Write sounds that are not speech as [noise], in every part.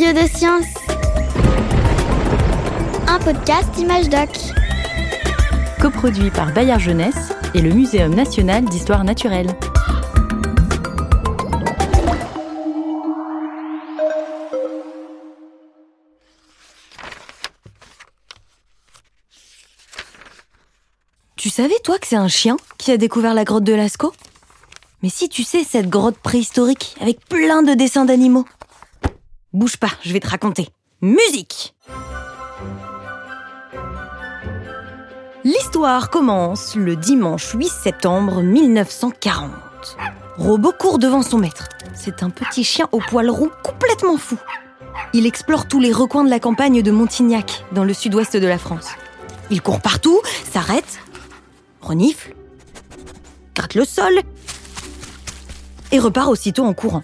Curieux de science. Un podcast Image Doc. Coproduit par Bayard Jeunesse et le Muséum national d'histoire naturelle. Tu savais, toi, que c'est un chien qui a découvert la grotte de Lascaux? Mais si tu sais, cette grotte préhistorique avec plein de dessins d'animaux. Bouge pas, je vais te raconter. Musique L'histoire commence le dimanche 8 septembre 1940. Robot court devant son maître. C'est un petit chien au poil roux complètement fou. Il explore tous les recoins de la campagne de Montignac, dans le sud-ouest de la France. Il court partout, s'arrête, renifle, gratte le sol et repart aussitôt en courant.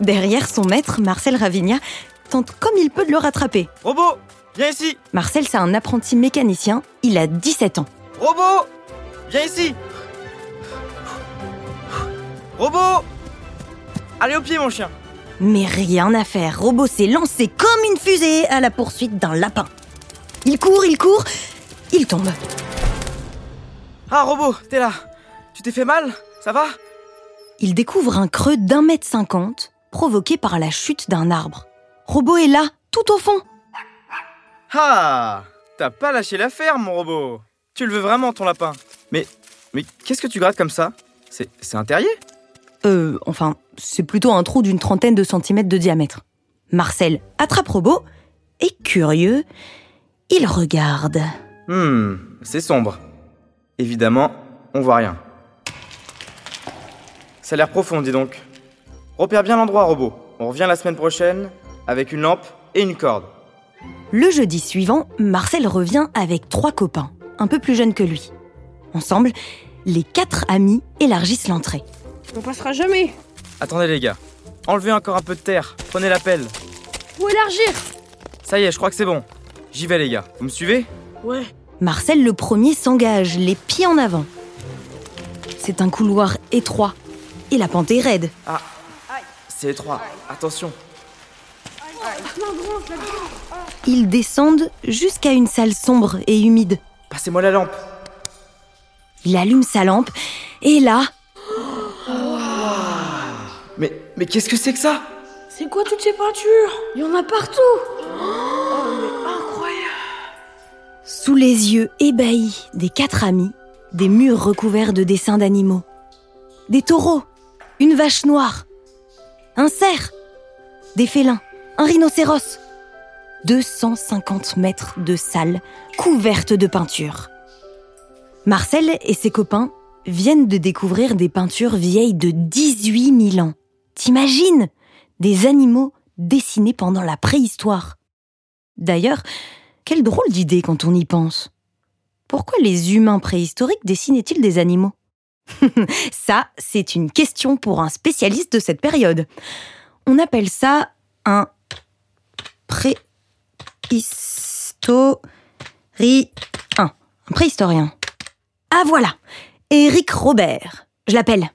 Derrière son maître, Marcel Ravinia tente comme il peut de le rattraper. Robot, viens ici. Marcel, c'est un apprenti mécanicien, il a 17 ans. Robot, viens ici. Robot Allez au pied mon chien. Mais rien à faire, Robot s'est lancé comme une fusée à la poursuite d'un lapin. Il court, il court, il tombe. Ah Robot, t'es là. Tu t'es fait mal? Ça va? Il découvre un creux d'un mètre cinquante provoqué par la chute d'un arbre. Robot est là, tout au fond. Ah T'as pas lâché l'affaire mon robot Tu le veux vraiment ton lapin Mais, mais qu'est-ce que tu grattes comme ça? C'est c'est un terrier? Euh, enfin, c'est plutôt un trou d'une trentaine de centimètres de diamètre. Marcel attrape Robot et curieux, il regarde. Hmm, c'est sombre. Évidemment, on voit rien. Ça a l'air profond, dis donc. Repère bien l'endroit, robot. On revient la semaine prochaine avec une lampe et une corde. Le jeudi suivant, Marcel revient avec trois copains, un peu plus jeunes que lui. Ensemble, les quatre amis élargissent l'entrée. On passera jamais. Attendez les gars. Enlevez encore un peu de terre. Prenez la pelle. Faut élargir. Ça y est, je crois que c'est bon. J'y vais les gars. Vous me suivez? Ouais. Marcel le premier s'engage, les pieds en avant. C'est un couloir étroit et la pente est raide. Ah. C'est étroit. Attention. Ils descendent jusqu'à une salle sombre et humide. Passez-moi la lampe. Il allume sa lampe et là, Mais, mais qu'est-ce que c'est que ça? C'est quoi toutes ces peintures? Il y en a partout. sous les yeux ébahis des quatre amis, des murs recouverts de dessins d'animaux. Des taureaux, une vache noire, un cerf, des félins, un rhinocéros. 250 mètres de salle couverte de peintures. Marcel et ses copains viennent de découvrir des peintures vieilles de 18 000 ans. T'imagines? Des animaux dessinés pendant la préhistoire. D'ailleurs, quelle drôle d'idée quand on y pense. Pourquoi les humains préhistoriques dessinaient-ils des animaux? [laughs] Ça, c'est une question pour un spécialiste de cette période. On appelle ça un préhistorien. Un préhistorien. Ah voilà, Éric Robert. Je l'appelle.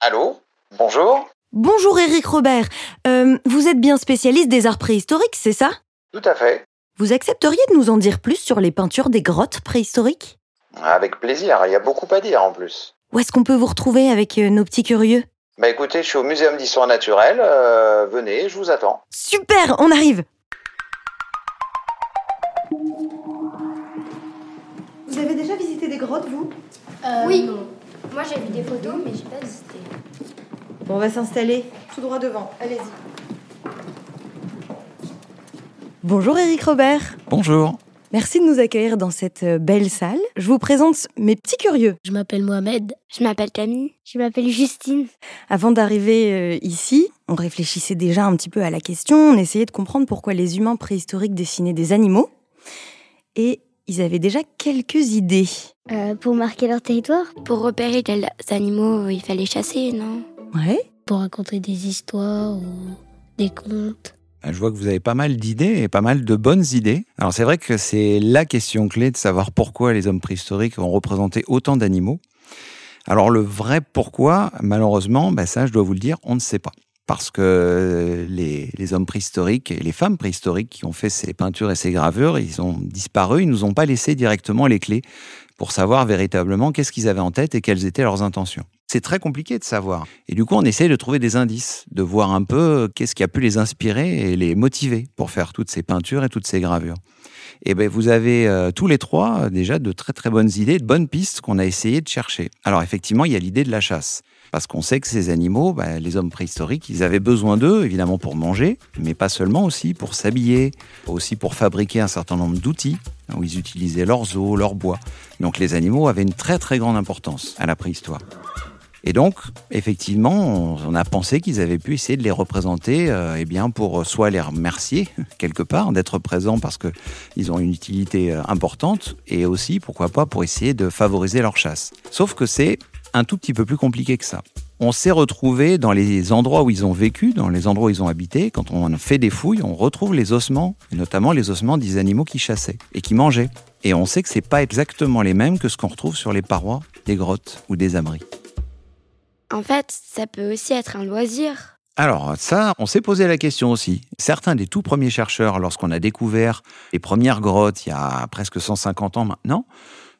Allô? Bonjour? Bonjour Éric Robert. Euh, vous êtes bien spécialiste des arts préhistoriques, c'est ça? Tout à fait. Vous accepteriez de nous en dire plus sur les peintures des grottes préhistoriques? Avec plaisir, il y a beaucoup à dire en plus. Où est-ce qu'on peut vous retrouver avec euh, nos petits curieux? Bah écoutez, je suis au Muséum d'Histoire Naturelle, euh, venez, je vous attends. Super, on arrive Vous avez déjà visité des grottes, vous? Oui. Moi j'ai vu des photos, mais j'ai pas visité. Bon, on va s'installer tout droit devant. Allez-y. Bonjour Éric Robert. Bonjour. Merci de nous accueillir dans cette euh, belle salle. Je vous présente mes petits curieux. Je m'appelle Mohamed. Je m'appelle Camille. Je m'appelle Justine. Avant d'arriver euh, ici, on réfléchissait déjà un petit peu à la question, on essayait de comprendre pourquoi les humains préhistoriques dessinaient des animaux. Et ils avaient déjà quelques idées. Euh, pour marquer leur territoire? Pour repérer quels animaux il fallait chasser, non? Ouais Pour raconter des histoires ou des contes. Je vois que vous avez pas mal d'idées et pas mal de bonnes idées. Alors c'est vrai que c'est la question clé de savoir pourquoi les hommes préhistoriques ont représenté autant d'animaux. Alors le vrai pourquoi, malheureusement, bah ça je dois vous le dire, on ne sait pas. parce que les, les, hommes préhistoriques et les femmes préhistoriques qui ont fait ces peintures et ces gravures, ils ont disparu, ils nous ont pas laissé directement les clés pour savoir véritablement qu'est-ce qu'ils avaient en tête et quelles étaient leurs intentions. C'est très compliqué de savoir. Et du coup, on essaye de trouver des indices, de voir un peu qu'est-ce qui a pu les inspirer et les motiver pour faire toutes ces peintures et toutes ces gravures. Et ben, vous avez euh, tous les trois euh, déjà de très très bonnes idées, de bonnes pistes qu'on a essayé de chercher. Alors effectivement, il y a l'idée de la chasse. Parce qu'on sait que ces animaux, ben, les hommes préhistoriques, ils avaient besoin d'eux, évidemment pour manger, mais pas seulement aussi pour s'habiller, aussi pour fabriquer un certain nombre d'outils, où ils utilisaient leurs os, leur bois. Donc les animaux avaient une très très grande importance à la préhistoire. Et donc, effectivement, on a pensé qu'ils avaient pu essayer de les représenter, euh, eh bien, pour soit les remercier [laughs] quelque part d'être présents parce que ils ont une utilité euh, importante, et aussi, pourquoi pas, pour essayer de favoriser leur chasse. Sauf que c'est un tout petit peu plus compliqué que ça. On s'est retrouvé dans les endroits où ils ont vécu, dans les endroits où ils ont habité. Quand on fait des fouilles, on retrouve les ossements, notamment les ossements des animaux qui chassaient et qui mangeaient. Et on sait que c'est pas exactement les mêmes que ce qu'on retrouve sur les parois des grottes ou des abris. En fait, ça peut aussi être un loisir. Alors ça, on s'est posé la question aussi. Certains des tout premiers chercheurs, lorsqu'on a découvert les premières grottes il y a presque 150 ans maintenant,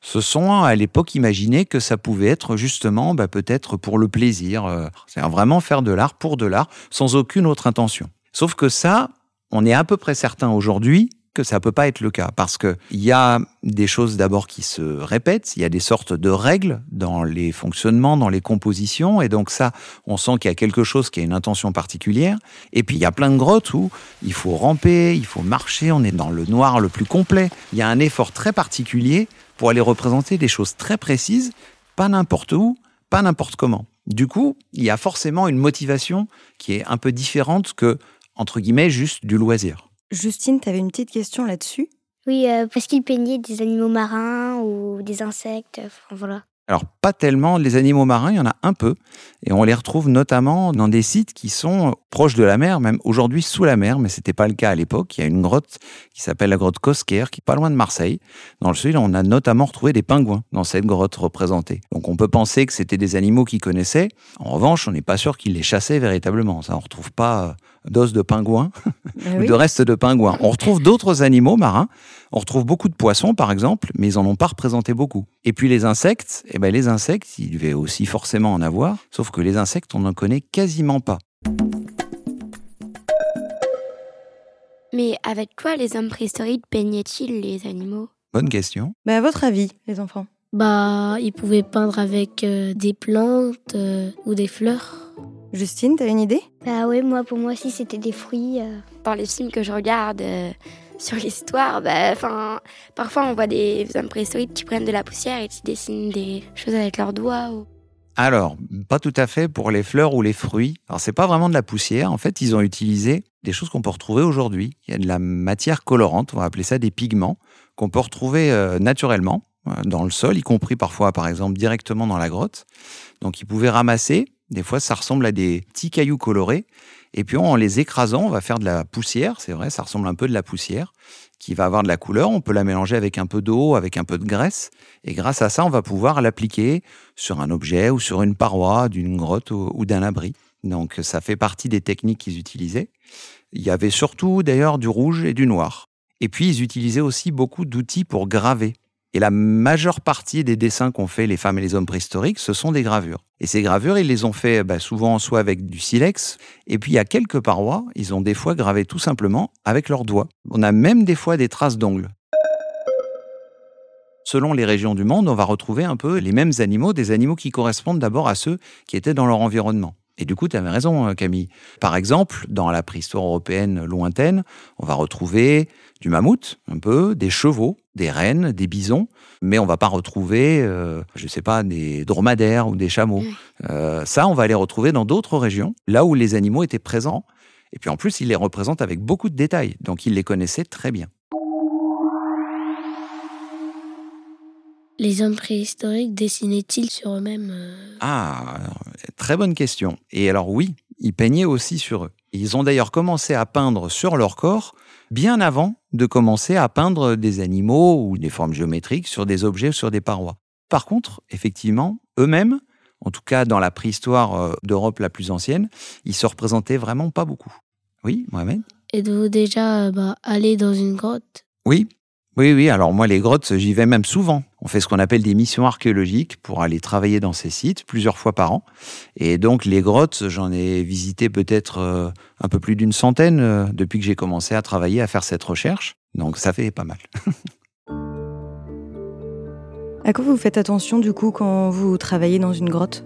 se sont à l'époque imaginé que ça pouvait être justement bah, peut-être pour le plaisir, euh, c'est-à-dire vraiment faire de l'art pour de l'art, sans aucune autre intention. Sauf que ça, on est à peu près certain aujourd'hui que ça peut pas être le cas parce que il y a des choses d'abord qui se répètent, il y a des sortes de règles dans les fonctionnements, dans les compositions et donc ça, on sent qu'il y a quelque chose qui a une intention particulière et puis il y a plein de grottes où il faut ramper, il faut marcher, on est dans le noir le plus complet. Il y a un effort très particulier pour aller représenter des choses très précises, pas n'importe où, pas n'importe comment. Du coup, il y a forcément une motivation qui est un peu différente que entre guillemets juste du loisir. Justine, tu avais une petite question là-dessus? Oui, euh, parce qu'il peignait des animaux marins ou des insectes, enfin, voilà. Alors, pas tellement. Les animaux marins, il y en a un peu. Et on les retrouve notamment dans des sites qui sont proches de la mer, même aujourd'hui sous la mer, mais c'était pas le cas à l'époque. Il y a une grotte qui s'appelle la grotte Cosquer, qui est pas loin de Marseille. Dans le sud, on a notamment retrouvé des pingouins dans cette grotte représentée. Donc, on peut penser que c'était des animaux qu'ils connaissaient. En revanche, on n'est pas sûr qu'ils les chassaient véritablement. Ça, on retrouve pas d'os de pingouins [laughs] ou de restes de pingouins. On retrouve d'autres animaux marins. On retrouve beaucoup de poissons, par exemple, mais ils n'en ont pas représenté beaucoup. Et puis les insectes, eh ben les insectes, il devait aussi forcément en avoir, sauf que les insectes, on n'en connaît quasiment pas. Mais avec quoi les hommes préhistoriques peignaient-ils les animaux? Bonne question. Mais à votre avis, les enfants? Bah, ils pouvaient peindre avec euh, des plantes euh, ou des fleurs. Justine, t'as une idée? Bah ouais, moi pour moi aussi c'était des fruits. euh. Dans les films que je regarde euh, sur l'histoire, bah, parfois on voit des hommes préhistoriques qui prennent de la poussière et qui dessinent des choses avec leurs doigts. Alors, pas tout à fait pour les fleurs ou les fruits. Alors, c'est pas vraiment de la poussière. En fait, ils ont utilisé des choses qu'on peut retrouver aujourd'hui. Il y a de la matière colorante, on va appeler ça des pigments, qu'on peut retrouver euh, naturellement euh, dans le sol, y compris parfois, par exemple, directement dans la grotte. Donc, ils pouvaient ramasser. Des fois, ça ressemble à des petits cailloux colorés. Et puis, en les écrasant, on va faire de la poussière. C'est vrai, ça ressemble un peu de la poussière qui va avoir de la couleur. On peut la mélanger avec un peu d'eau, avec un peu de graisse. Et grâce à ça, on va pouvoir l'appliquer sur un objet ou sur une paroi d'une grotte ou, d'un abri. Donc, ça fait partie des techniques qu'ils utilisaient. Il y avait surtout d'ailleurs du rouge et du noir. Et puis, ils utilisaient aussi beaucoup d'outils pour graver. Et la majeure partie des dessins qu'ont fait les femmes et les hommes préhistoriques, ce sont des gravures. Et ces gravures, ils les ont fait bah, souvent soit avec du silex, et puis a quelques parois, ils ont des fois gravé tout simplement avec leurs doigts. On a même des fois des traces d'ongles. Selon les régions du monde, on va retrouver un peu les mêmes animaux, des animaux qui correspondent d'abord à ceux qui étaient dans leur environnement. Et du coup, tu avais raison, Camille. Par exemple, dans la préhistoire européenne lointaine, on va retrouver du mammouth, un peu, des chevaux, des rennes, des bisons, mais on va pas retrouver, euh, je sais pas, des dromadaires ou des chameaux. Euh, ça, on va les retrouver dans d'autres régions, là où les animaux étaient présents. Et puis en plus, ils les représentent avec beaucoup de détails, donc ils les connaissaient très bien. Les hommes préhistoriques dessinaient-ils sur eux-mêmes euh, Ah, très bonne question. Et alors oui, ils peignaient aussi sur eux. Ils ont d'ailleurs commencé à peindre sur leur corps bien avant de commencer à peindre des animaux ou des formes géométriques sur des objets ou sur des parois. Par contre, effectivement, eux-mêmes, en tout cas dans la préhistoire euh, d'Europe la plus ancienne, ils se représentaient vraiment pas beaucoup. Oui, Mohamed? Êtes-vous déjà bah, allé dans une grotte? Oui, oui, oui. Alors moi, les grottes, j'y vais même souvent. On fait ce qu'on appelle des missions archéologiques pour aller travailler dans ces sites plusieurs fois par an. Et donc les grottes, j'en ai visité peut-être euh, un peu plus d'une centaine euh, depuis que j'ai commencé à travailler à faire cette recherche. Donc ça fait pas mal. [laughs] À quoi vous faites attention du coup quand vous travaillez dans une grotte?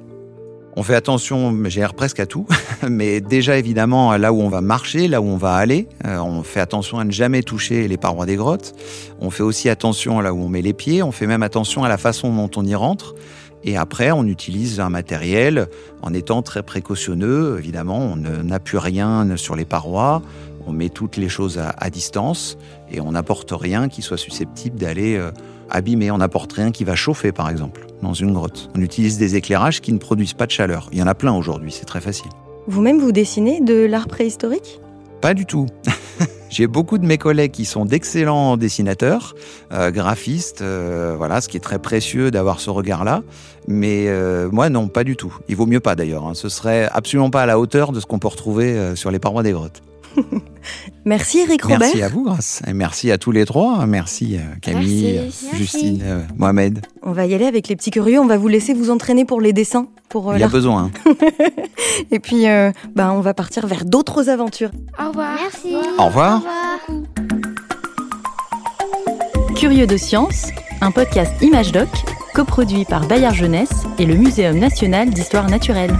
On fait attention, j'ai presque à tout, [laughs] mais déjà évidemment là où on va marcher, là où on va aller, euh, on fait attention à ne jamais toucher les parois des grottes. On fait aussi attention là où on met les pieds, on fait même attention à la façon dont on y rentre. Et après, on utilise un matériel en étant très précautionneux. Évidemment, on n'appuie rien sur les parois, on met toutes les choses à, à distance et on n'apporte rien qui soit susceptible d'aller euh, abîmer. On n'apporte rien qui va chauffer, par exemple, dans une grotte. On utilise des éclairages qui ne produisent pas de chaleur. Il y en a plein aujourd'hui, c'est très facile. Vous-même, vous dessinez de l'art préhistorique? Pas du tout. [laughs] J'ai beaucoup de mes collègues qui sont d'excellents dessinateurs, euh, graphistes, euh, voilà, ce qui est très précieux d'avoir ce regard-là. Mais euh, moi, non, pas du tout. Il vaut mieux pas d'ailleurs. Hein. Ce serait absolument pas à la hauteur de ce qu'on peut retrouver sur les parois des grottes. [laughs] Merci Eric Robert. Merci à vous, Grace. Et merci à tous les trois. Merci euh, Camille, Merci. euh, Justine, euh, Mohamed. On va y aller avec les petits curieux. On va vous laisser vous entraîner pour les dessins, pour euh, Il y a besoin. [laughs] Et puis, euh, bah, on va partir vers d'autres aventures. Au revoir. Merci. Au revoir. Curieux de science, un podcast Image Doc, coproduit par Bayard Jeunesse et le Muséum national d'histoire naturelle.